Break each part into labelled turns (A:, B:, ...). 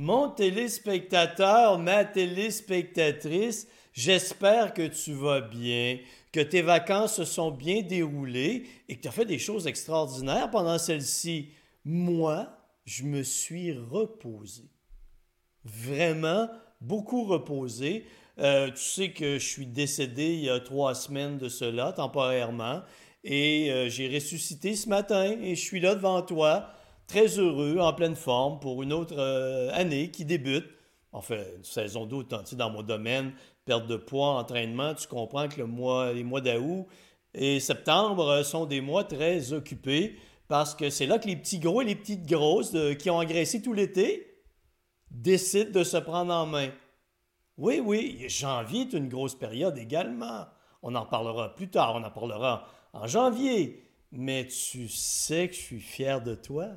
A: Mon téléspectateur, ma téléspectatrice, j'espère que tu vas bien, que tes vacances se sont bien déroulées et que tu as fait des choses extraordinaires pendant celles-ci. Moi, je me suis reposé. Vraiment, beaucoup reposé. Euh, tu sais que je suis décédé il y a trois semaines de cela, temporairement, et euh, j'ai ressuscité ce matin et je suis là devant toi, très heureux, en pleine forme pour une autre euh, année qui débute. Enfin, une saison d'autre, tu sais, dans mon domaine, perte de poids, entraînement, tu comprends que les mois d'août et septembre sont des mois très occupés parce que c'est là que les petits gros et les petites grosses qui ont engraissé tout l'été décident de se prendre en main. Oui, oui, janvier est une grosse période également. On en parlera plus tard, on en parlera en janvier. Mais tu sais que je suis fier de toi.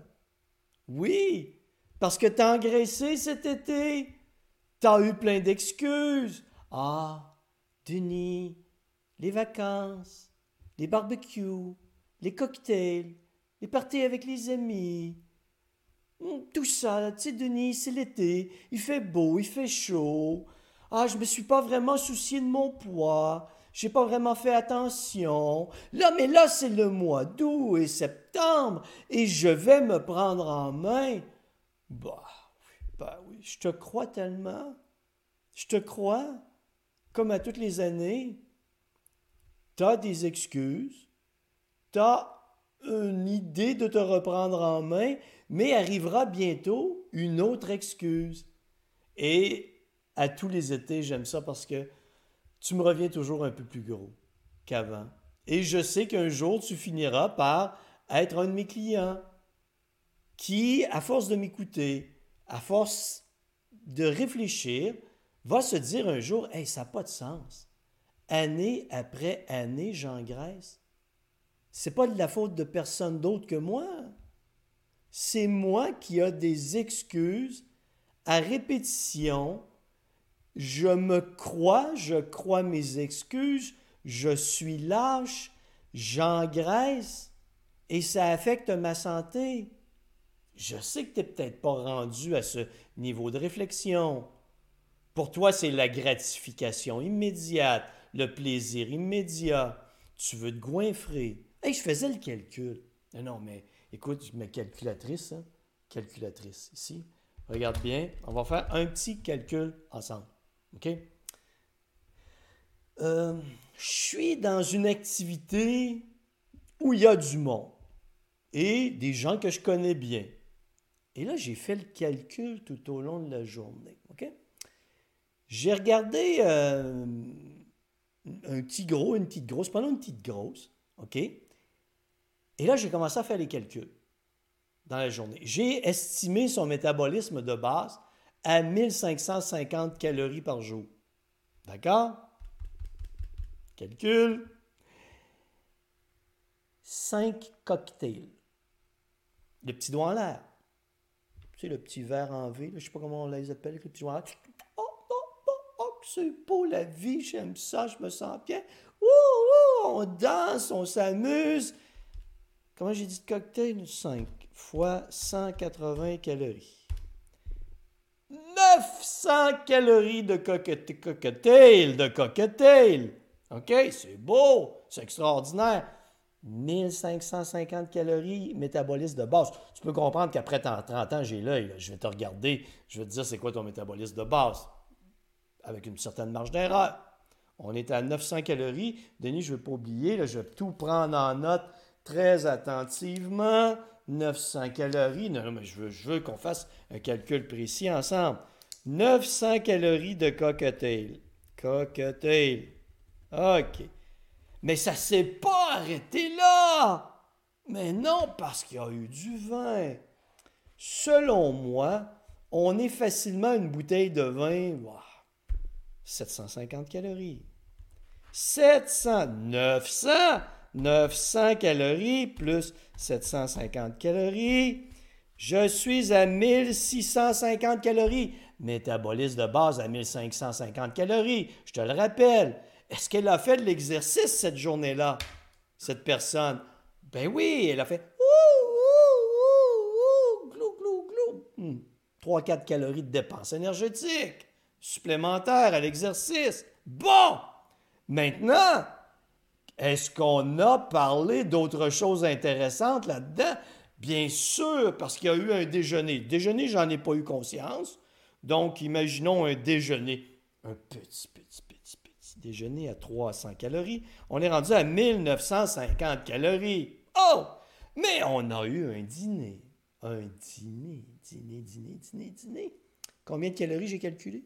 A: Oui, parce que t'as engraissé cet été. T'as eu plein d'excuses. Ah, Denis, les vacances, les barbecues, les cocktails, les parties avec les amis. Hmm, tout ça, tu sais, Denis, c'est l'été. Il fait beau, il fait chaud. Ah, je me suis pas vraiment soucié de mon poids. J'ai pas vraiment fait attention. Là, mais là, c'est le mois d'août et septembre et je vais me prendre en main. Bah, bah oui, je te crois tellement. Je te crois. Comme à toutes les années. T'as des excuses. T'as une idée de te reprendre en main, mais arrivera bientôt une autre excuse. Et à tous les étés, j'aime ça parce que tu me reviens toujours un peu plus gros qu'avant. Et je sais qu'un jour, tu finiras par être un de mes clients qui, à force de m'écouter, à force de réfléchir, va se dire un jour Hey, ça n'a pas de sens. Année après année, j'engraisse. C'est pas de la faute de personne d'autre que moi. C'est moi qui ai des excuses à répétition je me crois, je crois mes excuses, je suis lâche, j'engraisse et ça affecte ma santé. Je sais que tu n'es peut-être pas rendu à ce niveau de réflexion. Pour toi, c'est la gratification immédiate, le plaisir immédiat. Tu veux te goinfrer. Hey, je faisais le calcul. Non, mais écoute, ma calculatrice, hein? calculatrice ici. Regarde bien, on va faire un petit calcul ensemble. OK? Euh, je suis dans une activité où il y a du monde et des gens que je connais bien. Et là, j'ai fait le calcul tout au long de la journée. OK? J'ai regardé euh, un petit gros, une petite grosse, pendant une petite grosse. OK? Et là, j'ai commencé à faire les calculs dans la journée. J'ai estimé son métabolisme de base à 1550 calories par jour. D'accord? Calcul. 5 cocktails. Le petit doigt en l'air. Tu sais, le petit verre en V, je ne sais pas comment on les appelle, le petit doigt en l'air. Oh, oh, oh, oh, c'est beau la vie, j'aime ça, je me sens bien. Ouh, on danse, on s'amuse. Comment j'ai dit de cocktail? 5 fois 180 calories. 900 calories de cocktail, de cocktail. OK, c'est beau, c'est extraordinaire. 1550 calories métabolisme de base. Tu peux comprendre qu'après 30 ans, j'ai l'œil. Je vais te regarder, je vais te dire c'est quoi ton métabolisme de base. Avec une certaine marge d'erreur. On est à 900 calories. Denis, je ne vais pas oublier, je vais tout prendre en note très attentivement. 900 calories. Non, non, mais veux, je veux qu'on fasse un calcul précis ensemble. 900 calories de cocktail. Cocktail. OK. Mais ça s'est pas arrêté là. Mais non, parce qu'il y a eu du vin. Selon moi, on est facilement une bouteille de vin, 750 calories. 700, 900, 900 calories plus 750 calories. Je suis à 1650 calories. Métabolisme de base à 1550 calories. Je te le rappelle. Est-ce qu'elle a fait de l'exercice cette journée-là, cette personne? Ben oui, elle a fait ouh, ouh, ouh, glou, glou, glou. Hmm. 3-4 calories de dépenses énergétiques supplémentaires à l'exercice. Bon! Maintenant, est-ce qu'on a parlé d'autres choses intéressantes là-dedans? Bien sûr, parce qu'il y a eu un déjeuner. Déjeuner, j'en ai pas eu conscience. Donc, imaginons un déjeuner. Un petit, petit, petit, petit déjeuner à 300 calories. On est rendu à 1950 calories. Oh! Mais on a eu un dîner. Un dîner, dîner, dîner, dîner, dîner. Combien de calories j'ai calculé?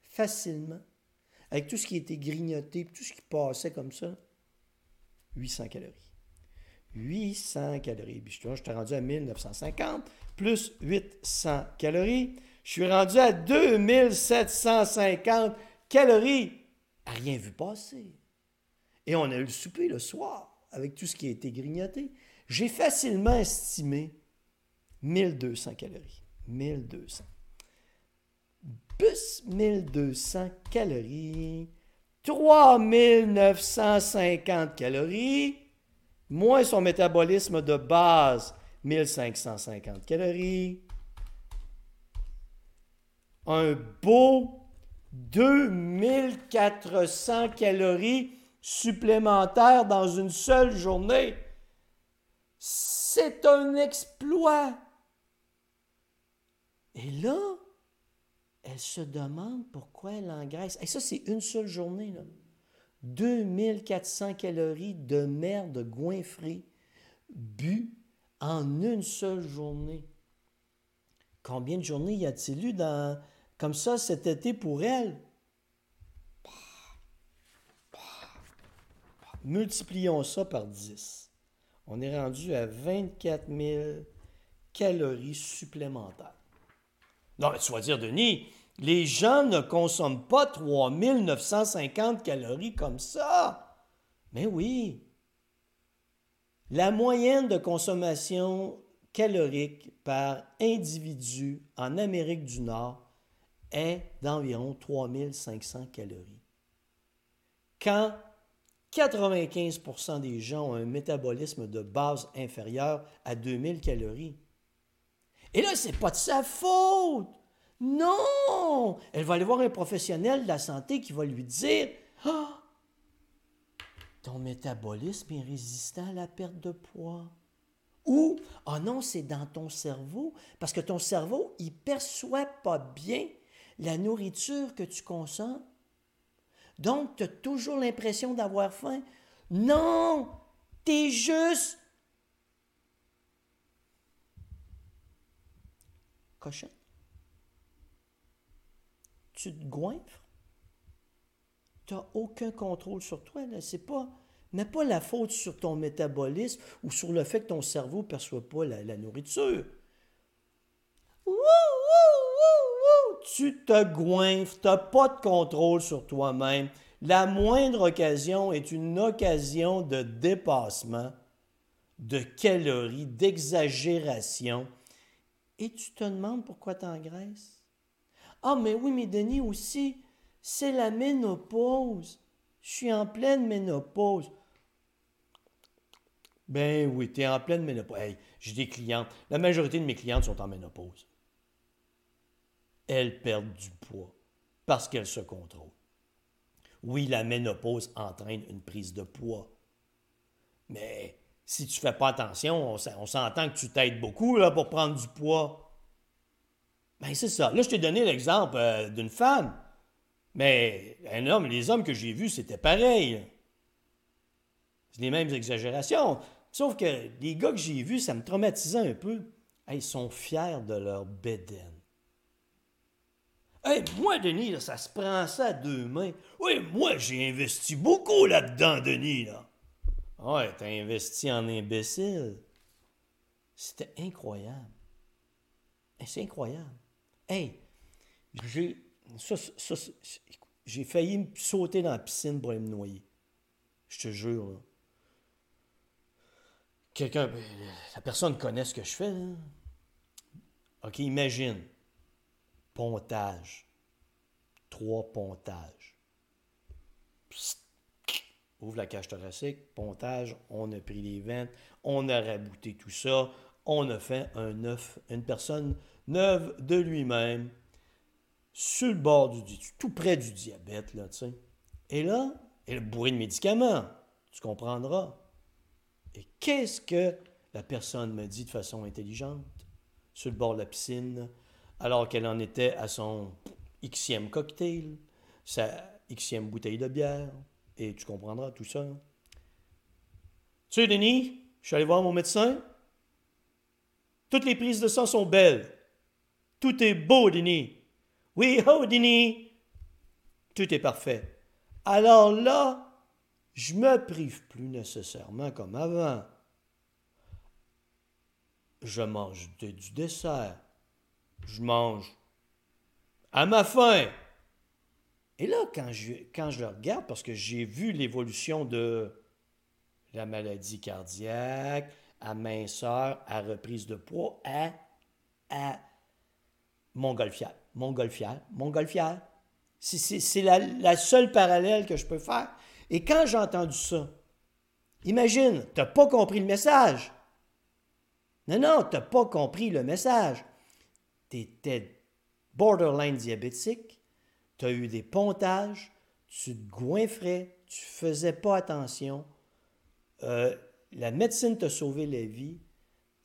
A: Facilement. Avec tout ce qui était grignoté, tout ce qui passait comme ça, 800 calories. 800 calories. Puis je t'ai rendu à 1950, plus 800 calories. Je suis rendu à 2750 calories. rien vu passer. Et on a eu le souper le soir, avec tout ce qui a été grignoté. J'ai facilement estimé 1200 calories. 1200. Plus 1200 calories 3950 calories, moins son métabolisme de base, 1550 calories. Un beau 2400 calories supplémentaires dans une seule journée. C'est un exploit. Et là, elle se demande pourquoi elle engraisse. Et ça, c'est une seule journée. Là. 2400 calories de merde goinfrée bu en une seule journée. Combien de journées y a-t-il eu dans, comme ça cet été pour elle? Multiplions ça par 10. On est rendu à 24 000 calories supplémentaires. Non, mais tu vas dire, Denis, les gens ne consomment pas 3950 calories comme ça. Mais oui. La moyenne de consommation calorique par individu en Amérique du Nord est d'environ 3500 calories. Quand 95% des gens ont un métabolisme de base inférieur à 2000 calories. Et là, ce n'est pas de sa faute. Non! Elle va aller voir un professionnel de la santé qui va lui dire Ah! Ton métabolisme est résistant à la perte de poids. Ou Ah non, c'est dans ton cerveau, parce que ton cerveau, il perçoit pas bien la nourriture que tu consommes. Donc, tu as toujours l'impression d'avoir faim. Non! T'es juste cochon tu te goinfres. Tu n'as aucun contrôle sur toi. C'est pas. Mets pas la faute sur ton métabolisme ou sur le fait que ton cerveau ne perçoit pas la, nourriture. Tu te goinfres, tu n'as pas de contrôle sur toi-même. La moindre occasion est une occasion de dépassement, de calories, d'exagération. Et tu te demandes pourquoi tu engraisses. Ah, mais oui, mais Denis aussi, c'est la ménopause. Je suis en pleine ménopause. Ben oui, tu es en pleine ménopause. Hey, j'ai des clientes. La majorité de mes clientes sont en ménopause. Elles perdent du poids parce qu'elles se contrôlent. Oui, la ménopause entraîne une prise de poids. Mais si tu ne fais pas attention, on s'entend que tu t'aides beaucoup là, pour prendre du poids. Ben, c'est ça. Là, je t'ai donné l'exemple euh, d'une femme. Mais un homme, les hommes que j'ai vus, c'était pareil. C'est les mêmes exagérations. Sauf que les gars que j'ai vus, ça me traumatisait un peu. ils sont fiers de leur bédaine. Hey, moi, Denis, ça se prend ça à deux mains. Oui, moi, j'ai investi beaucoup là-dedans, Denis. Là. Ouais, t'as investi en imbécile. C'était incroyable. C'est incroyable. Hey, j'ai, j'ai failli me sauter dans la piscine pour aller me noyer. Je te jure. Là. Quelqu'un, la personne connaît ce que je fais. OK, imagine. Pontage. Trois pontages. ouvre la cage thoracique, pontage, on a pris les ventes, on a rabouté tout ça, on a fait un neuf, une personne neuve de lui-même, sur le bord du tout près du diabète, là. Et là, elle est bourrée de médicaments, tu comprendras. Et qu'est-ce que la personne me dit de façon intelligente, sur le bord de la piscine, alors qu'elle en était à son xème cocktail, sa xème bouteille de bière, et tu comprendras tout ça. Tu sais, Denis, je suis allé voir mon médecin. Toutes les prises de sang sont belles. Tout est beau, Denis. Oui, oh, Denis. Tout est parfait. Alors là, je me prive plus nécessairement comme avant. Je mange du dessert. Je mange à ma faim. Et là, quand je, le regarde, parce que j'ai vu l'évolution de la maladie cardiaque, à minceur, à reprise de poids, à, à montgolfière, montgolfière, montgolfière. C'est la, la seule parallèle que je peux faire. Et quand j'ai entendu ça, imagine, tu n'as pas compris le message. Non, non, tu n'as pas compris le message. Tu étais borderline diabétique, tu as eu des pontages, tu te goinfrais, tu faisais pas attention. Euh, la médecine t'a sauvé la vie.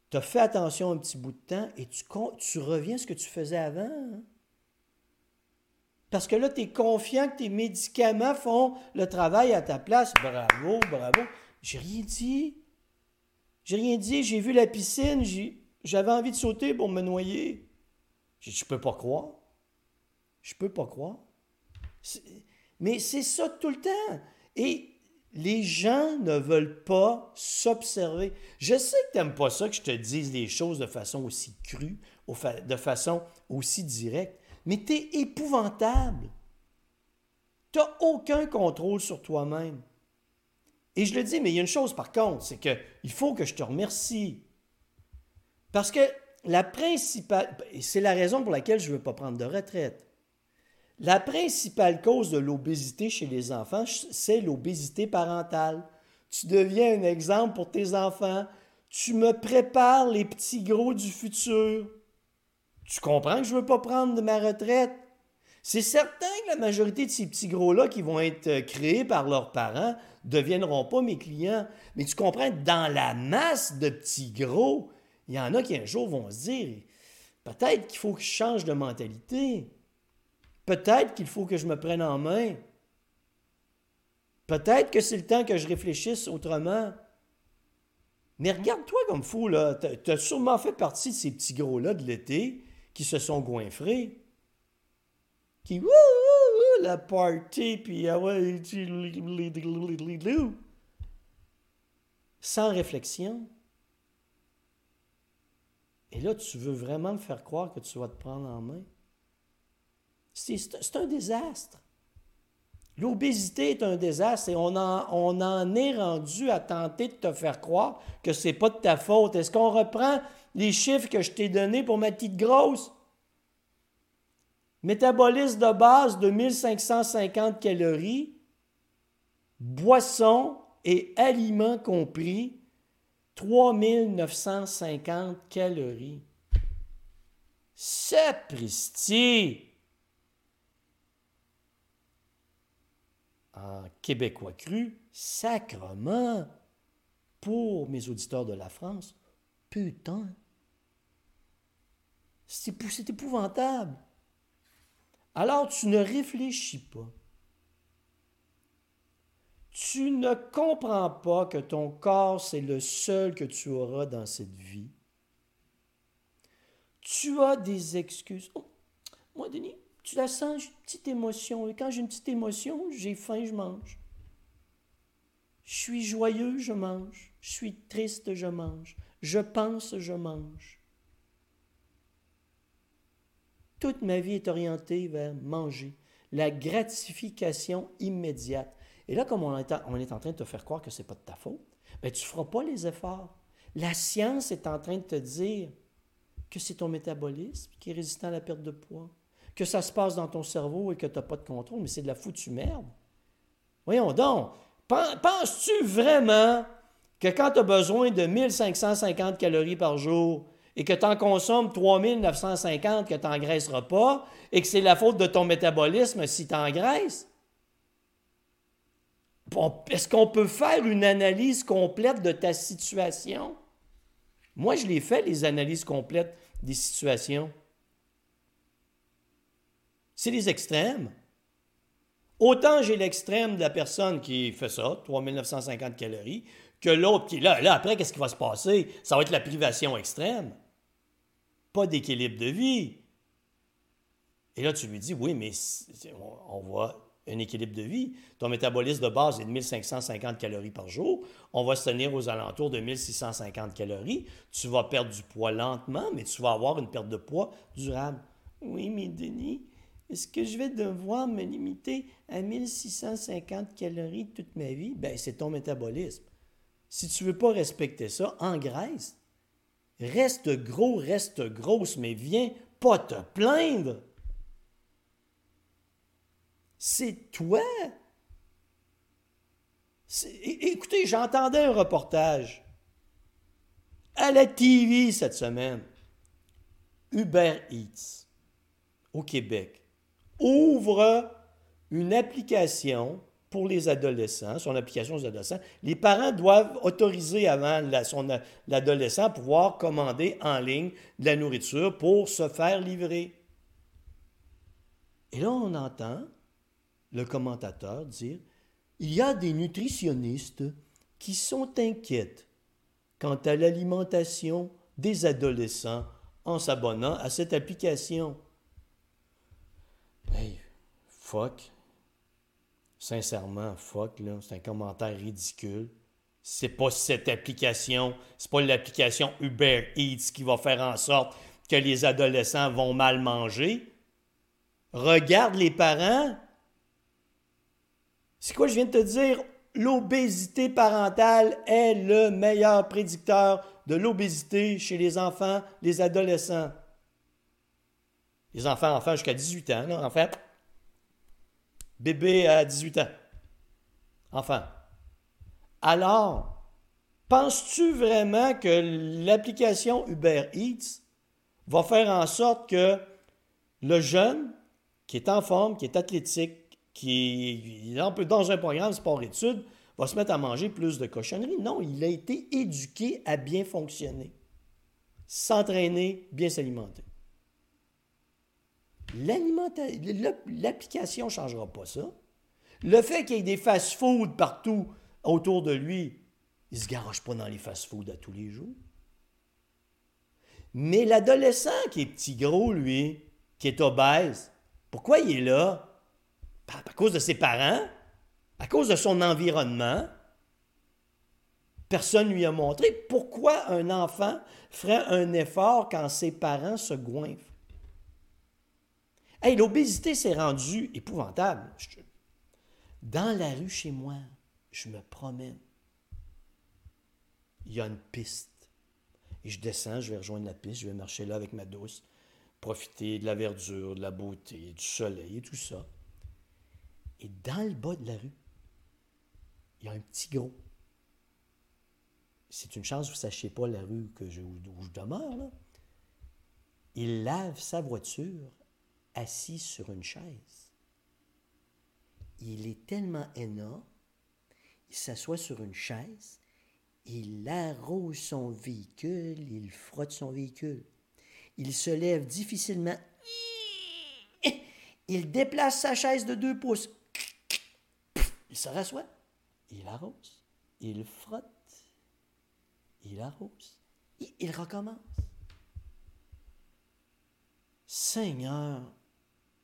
A: Tu as fait attention un petit bout de temps et tu, reviens à ce que tu faisais avant. Hein? Parce que là, tu es confiant que tes médicaments font le travail à ta place. Bravo, bravo. J'ai rien dit. J'ai rien dit. J'ai vu la piscine. J'avais envie de sauter pour me noyer. Je peux pas croire. Je peux pas croire. Mais c'est ça tout le temps. Et les gens ne veulent pas s'observer. Je sais que tu n'aimes pas ça que je te dise les choses de façon aussi crue, de façon aussi directe, mais tu es épouvantable. Tu n'as aucun contrôle sur toi-même. Et je le dis, mais il y a une chose par contre, c'est qu'il faut que je te remercie. Parce que la principale, c'est la raison pour laquelle je ne veux pas prendre de retraite. La principale cause de l'obésité chez les enfants, c'est l'obésité parentale. Tu deviens un exemple pour tes enfants. Tu me prépares les petits gros du futur. Tu comprends que je ne veux pas prendre de ma retraite? C'est certain que la majorité de ces petits gros-là qui vont être euh, créés par leurs parents ne deviendront pas mes clients. Mais tu comprends, dans la masse de petits gros, il y en a qui un jour vont se dire peut-être qu'il faut que je change de mentalité. Peut-être qu'il faut que je me prenne en main. Peut-être que c'est le temps que je réfléchisse autrement. Mais regarde-toi comme fou, là. Tu as sûrement fait partie de ces petits gros-là de l'été qui se sont goinfrés. Qui, wouh, wouh, la party, puis ah ouais, sans réflexion. Et là, tu veux vraiment me faire croire que tu vas te prendre en main? C'est un désastre. L'obésité est un désastre et on en, est rendu à tenter de te faire croire que c'est pas de ta faute. Est-ce qu'on reprend les chiffres que je t'ai donnés pour ma petite grosse? Métabolisme de base de 1550 calories, boisson et aliments compris, 3950 calories. Sapristi! en québécois cru, sacrement, pour mes auditeurs de la France, putain. C'est épouvantable. Alors tu ne réfléchis pas. Tu ne comprends pas que ton corps, c'est le seul que tu auras dans cette vie. Tu as des excuses. Oh, moi, Denis, tu la sens, une petite émotion. Quand j'ai une petite émotion, j'ai faim, je mange. Je suis joyeux, je mange. Je suis triste, je mange. Je pense, je mange. Toute ma vie est orientée vers manger, la gratification immédiate. Et là, comme on est, en, train de te faire croire que ce n'est pas de ta faute, ben, tu ne feras pas les efforts. La science est en train de te dire que c'est ton métabolisme qui est résistant à la perte de poids que ça se passe dans ton cerveau et que tu n'as pas de contrôle, mais c'est de la foutue merde. Voyons donc, penses-tu vraiment que quand tu as besoin de 1550 calories par jour et que tu en consommes 3950 que tu n'engraisseras pas et que c'est la faute de ton métabolisme si tu engraisses, est-ce qu'on peut faire une analyse complète de ta situation? Moi, je l'ai fait, les analyses complètes des situations. C'est les extrêmes. Autant j'ai l'extrême de la personne qui fait ça, 3950 calories, que l'autre qui là, là, après, qu'est-ce qui va se passer? Ça va être la privation extrême. Pas d'équilibre de vie. Et là, tu lui dis, oui, mais on voit un équilibre de vie. Ton métabolisme de base est de 1550 calories par jour. On va se tenir aux alentours de 1650 calories. Tu vas perdre du poids lentement, mais tu vas avoir une perte de poids durable. Oui, mais Denis, est-ce que je vais devoir me limiter à 1650 calories toute ma vie? Ben, c'est ton métabolisme. Si tu ne veux pas respecter ça, engraisse. Reste gros, reste grosse, mais viens pas te plaindre. C'est toi? Écoutez, j'entendais un reportage à la TV cette semaine. Uber Eats au Québec ouvre une application pour les adolescents, son application aux adolescents. Les parents doivent autoriser avant l'adolescent à pouvoir commander en ligne de la nourriture pour se faire livrer. Et là, on entend le commentateur dire Il y a des nutritionnistes qui sont inquiètes quant à l'alimentation des adolescents en s'abonnant à cette application. Hey, fuck, Sincèrement, fuck, là, c'est un commentaire ridicule. C'est pas cette application, c'est pas l'application Uber Eats qui va faire en sorte que les adolescents vont mal manger. Regarde les parents. C'est quoi je viens de te dire? L'obésité parentale est le meilleur prédicteur de l'obésité chez les enfants, les adolescents? Les enfants, enfants jusqu'à 18 ans, en fait, bébé à 18 ans. Enfin. Alors, penses-tu vraiment que l'application Uber Eats va faire en sorte que le jeune qui est en forme, qui est athlétique, qui est dans un programme sport-études, va se mettre à manger plus de cochonneries? Non, il a été éduqué à bien fonctionner, s'entraîner, bien s'alimenter. L'application ne changera pas ça. Le fait qu'il y ait des fast-foods partout autour de lui, il ne se garoche pas dans les fast-foods à tous les jours. Mais l'adolescent qui est petit gros, lui, qui est obèse, pourquoi il est là? À cause de ses parents, à cause de son environnement. Personne ne lui a montré pourquoi un enfant ferait un effort quand ses parents se goinfrent. Hey, l'obésité s'est rendue épouvantable. Dans la rue chez moi, je me promène. Il y a une piste. Et je descends, je vais rejoindre la piste, je vais marcher là avec ma douce, profiter de la verdure, de la beauté, du soleil et tout ça. Et dans le bas de la rue, il y a un petit gros. C'est une chance vous ne sachiez pas la rue que où je demeure. Là. Il lave sa voiture assis sur une chaise. Il est tellement haineux, il s'assoit sur une chaise, il arrose son véhicule, il frotte son véhicule. Il se lève difficilement. Il déplace sa chaise de deux pouces. Il se rassoit. Il arrose. Il frotte. Il arrose. Il recommence. Seigneur,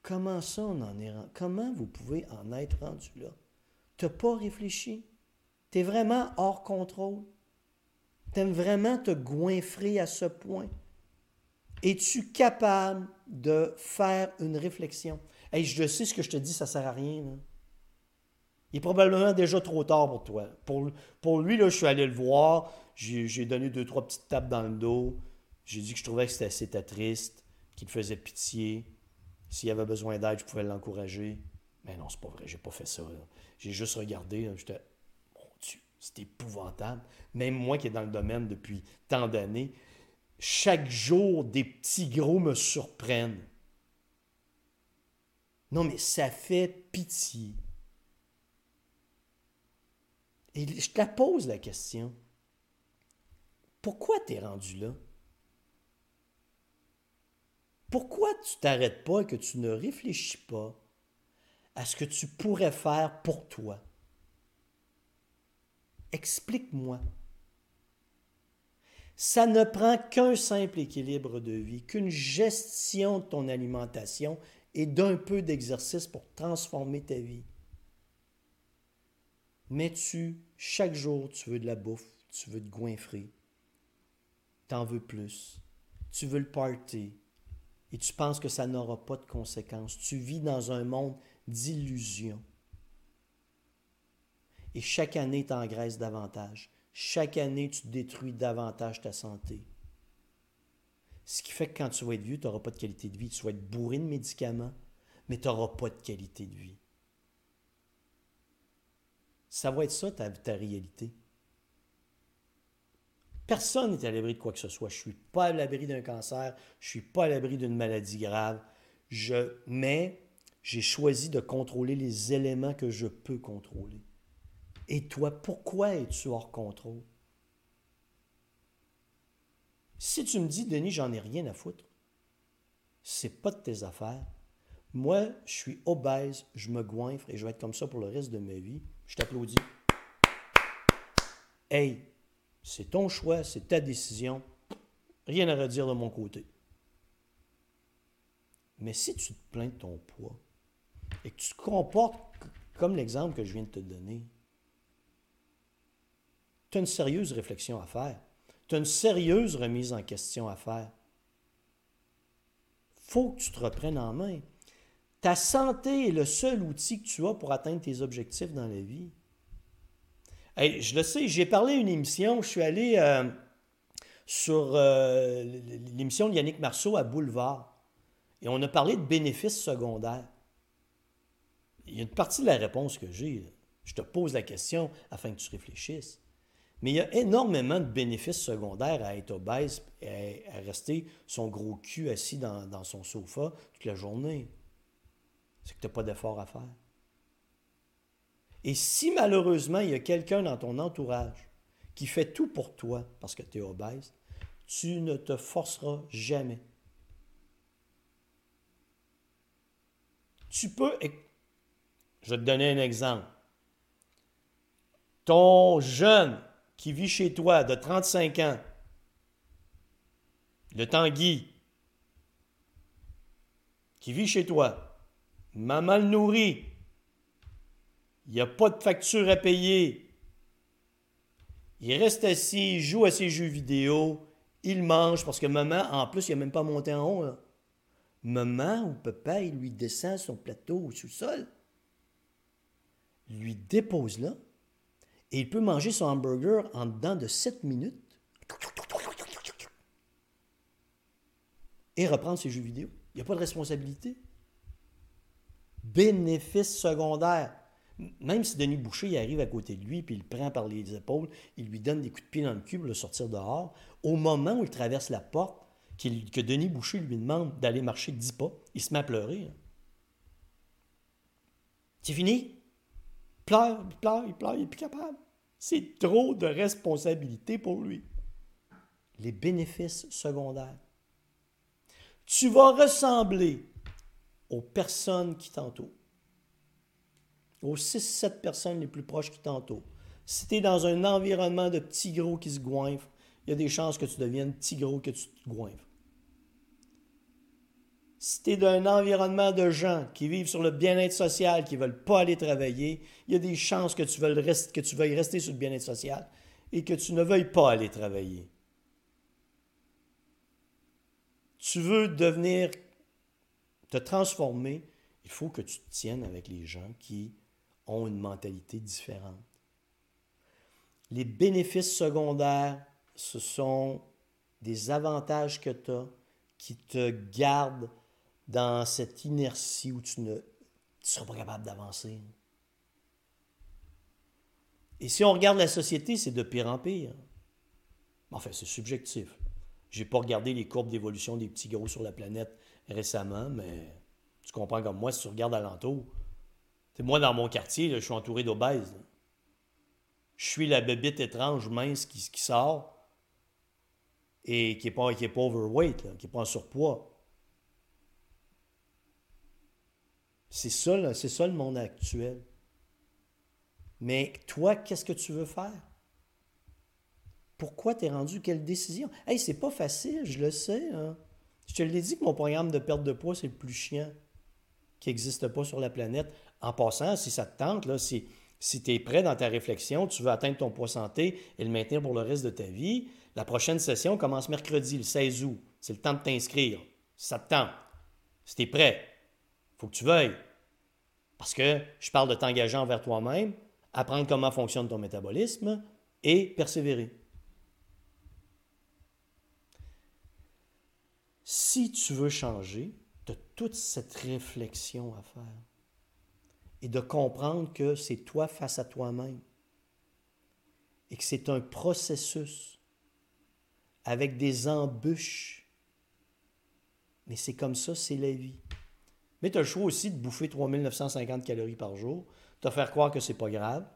A: Comment ça on en est Comment vous pouvez en être rendu là? Tu n'as pas réfléchi? Tu es vraiment hors contrôle? Tu aimes vraiment te goinfrer à ce point? Es-tu capable de faire une réflexion? Hey, je sais ce que je te dis, ça sert à rien. Il est probablement déjà trop tard pour toi. Pour, pour lui, là, je suis allé le voir. J'ai donné deux, trois petites tapes dans le dos. J'ai dit que je trouvais que c'était assez triste, qu'il faisait pitié. S'il avait besoin d'aide, je pouvais l'encourager. Mais non, c'est pas vrai, j'ai pas fait ça. J'ai juste regardé, j'étais, mon Dieu, C'est épouvantable. Même moi qui est dans le domaine depuis tant d'années, chaque jour, des petits gros me surprennent. Non, mais ça fait pitié. Et je te la pose la question. Pourquoi tu es rendu là? Pourquoi tu t'arrêtes pas et que tu ne réfléchis pas à ce que tu pourrais faire pour toi? Explique-moi. Ça ne prend qu'un simple équilibre de vie, qu'une gestion de ton alimentation et d'un peu d'exercice pour transformer ta vie. Mais tu, chaque jour, tu veux de la bouffe, tu veux te goinfrer, en veux plus, tu veux le party, et tu penses que ça n'aura pas de conséquences. Tu vis dans un monde d'illusions. Et chaque année, tu engraisses davantage. Chaque année, tu détruis davantage ta santé. Ce qui fait que quand tu vas être vieux, tu n'auras pas de qualité de vie. Tu vas être bourré de médicaments, mais tu n'auras pas de qualité de vie. Ça va être ça ta, réalité. Personne n'est à l'abri de quoi que ce soit. Je ne suis pas à l'abri d'un cancer, je ne suis pas à l'abri d'une maladie grave. Je, mais j'ai choisi de contrôler les éléments que je peux contrôler. Et toi, pourquoi es-tu hors contrôle? Si tu me dis, Denis, j'en ai rien à foutre, c'est pas de tes affaires. Moi, je suis obèse, je me goinfre et je vais être comme ça pour le reste de ma vie. Je t'applaudis. Hey, c'est ton choix, c'est ta décision. Rien à redire de mon côté. Mais si tu te plains de ton poids et que tu te comportes comme l'exemple que je viens de te donner, tu as une sérieuse réflexion à faire. Tu as une sérieuse remise en question à faire. faut que tu te reprennes en main. Ta santé est le seul outil que tu as pour atteindre tes objectifs dans la vie je le sais, j'ai parlé à une émission, je suis allé euh, sur euh, l'émission de Yannick Marceau à Boulevard et on a parlé de bénéfices secondaires. Il y a une partie de la réponse que j'ai. Je te pose la question afin que tu réfléchisses. Mais il y a énormément de bénéfices secondaires à être obèse et à, rester son gros cul assis dans, dans son sofa toute la journée. C'est que tu n'as pas d'effort à faire. Et si malheureusement il y a quelqu'un dans ton entourage qui fait tout pour toi parce que tu es obèse, tu ne te forceras jamais. Tu peux... Je vais te donner un exemple. Ton jeune qui vit chez toi de 35 ans, le Tanguy, qui vit chez toi, maman le nourrit, il n'y a pas de facture à payer. Il reste assis, il joue à ses jeux vidéo, il mange parce que maman, en plus, il n'a même pas monté en haut. Maman ou papa, il lui descend son plateau au sous-sol, lui dépose là, et il peut manger son hamburger en dedans de 7 minutes et reprendre ses jeux vidéo. Il n'y a pas de responsabilité. Bénéfice secondaire. Même si Denis Boucher arrive à côté de lui, puis il le prend par les épaules, il lui donne des coups de pied dans le cul pour le sortir dehors, au moment où il traverse la porte, que Denis Boucher lui demande d'aller marcher dix pas, il se met à pleurer. Hein. C'est fini? Il pleure, il pleure, il pleure, il n'est plus capable. C'est trop de responsabilité pour lui. Les bénéfices secondaires. Tu vas ressembler aux personnes qui t'entourent aux 6-7 personnes les plus proches qui t'entourent. Si tu es dans un environnement de petits gros qui se goinfrent, il y a des chances que tu deviennes petit gros que tu te goinfres. Si tu es dans un environnement de gens qui vivent sur le bien-être social, qui ne veulent pas aller travailler, il y a des chances que tu, veuilles rester, que tu veuilles rester sur le bien-être social et que tu ne veuilles pas aller travailler. Tu veux devenir, te transformer, il faut que tu te tiennes avec les gens qui ont une mentalité différente. Les bénéfices secondaires, ce sont des avantages que tu as qui te gardent dans cette inertie où tu ne seras pas capable d'avancer. Et si on regarde la société, c'est de pire en pire. Enfin, c'est subjectif. J'ai pas regardé les courbes d'évolution des petits gros sur la planète récemment, mais tu comprends comme moi, si tu regardes alentour. moi, dans mon quartier, je suis entouré d'obèses. Je suis la bébite étrange, mince, qui, sort et qui n'est pas, pas overweight, qui n'est pas en surpoids. C'est ça, c'est ça le monde actuel. Mais toi, qu'est-ce que tu veux faire? Pourquoi t'es rendu? Quelle décision? Hey, c'est pas facile, je le sais. Hein. Je te l'ai dit que mon programme de perte de poids, c'est le plus chiant qui n'existe pas sur la planète. En passant, si ça te tente, si, si tu es prêt dans ta réflexion, tu veux atteindre ton poids santé et le maintenir pour le reste de ta vie, la prochaine session commence mercredi, le 16 août. C'est le temps de t'inscrire. Si ça te tente. Si tu es prêt, faut que tu veuilles. Parce que je parle de t'engager envers toi-même, apprendre comment fonctionne ton métabolisme et persévérer. Tu veux changer, tu as toute cette réflexion à faire et de comprendre que c'est toi face à toi-même et que c'est un processus avec des embûches. Mais c'est comme ça, c'est la vie. Mais tu as le choix aussi de bouffer 3950 calories par jour, te faire croire que c'est pas grave,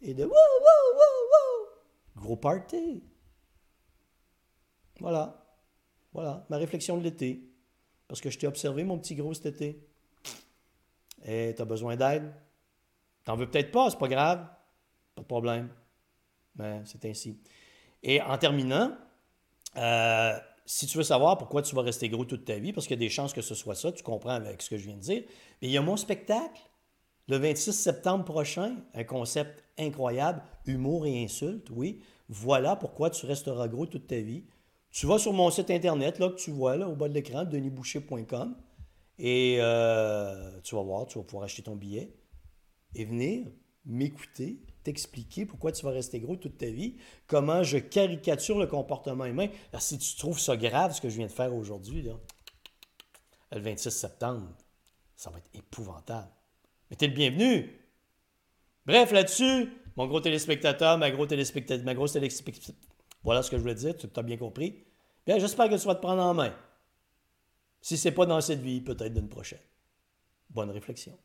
A: et de wouh, wouh, wouh, wouh, gros party. Voilà. Voilà, ma réflexion de l'été. Parce que je t'ai observé, mon petit gros, cet été. Et tu as besoin d'aide? T'en veux peut-être pas, c'est pas grave. Pas de problème. Mais c'est ainsi. Et en terminant, euh, si tu veux savoir pourquoi tu vas rester gros toute ta vie, parce qu'il y a des chances que ce soit ça, tu comprends avec ce que je viens de dire, mais il y a mon spectacle le 26 septembre prochain, un concept incroyable, humour et insulte, oui. Voilà pourquoi tu resteras gros toute ta vie. Tu vas sur mon site internet, là, que tu vois là, au bas de l'écran, denisboucher.com, et euh, tu vas voir, tu vas pouvoir acheter ton billet et venir m'écouter, t'expliquer pourquoi tu vas rester gros toute ta vie, comment je caricature le comportement humain. Alors, si tu trouves ça grave, ce que je viens de faire aujourd'hui, le 26 septembre, ça va être épouvantable. Mais t'es le bienvenu. Bref, là-dessus, mon gros téléspectateur, ma, gros téléspectateur, ma grosse téléspectateur, voilà ce que je voulais dire, tu as bien compris. Bien, j'espère que tu vas te prendre en main. Si ce n'est pas dans cette vie, peut-être d'une prochaine. Bonne réflexion.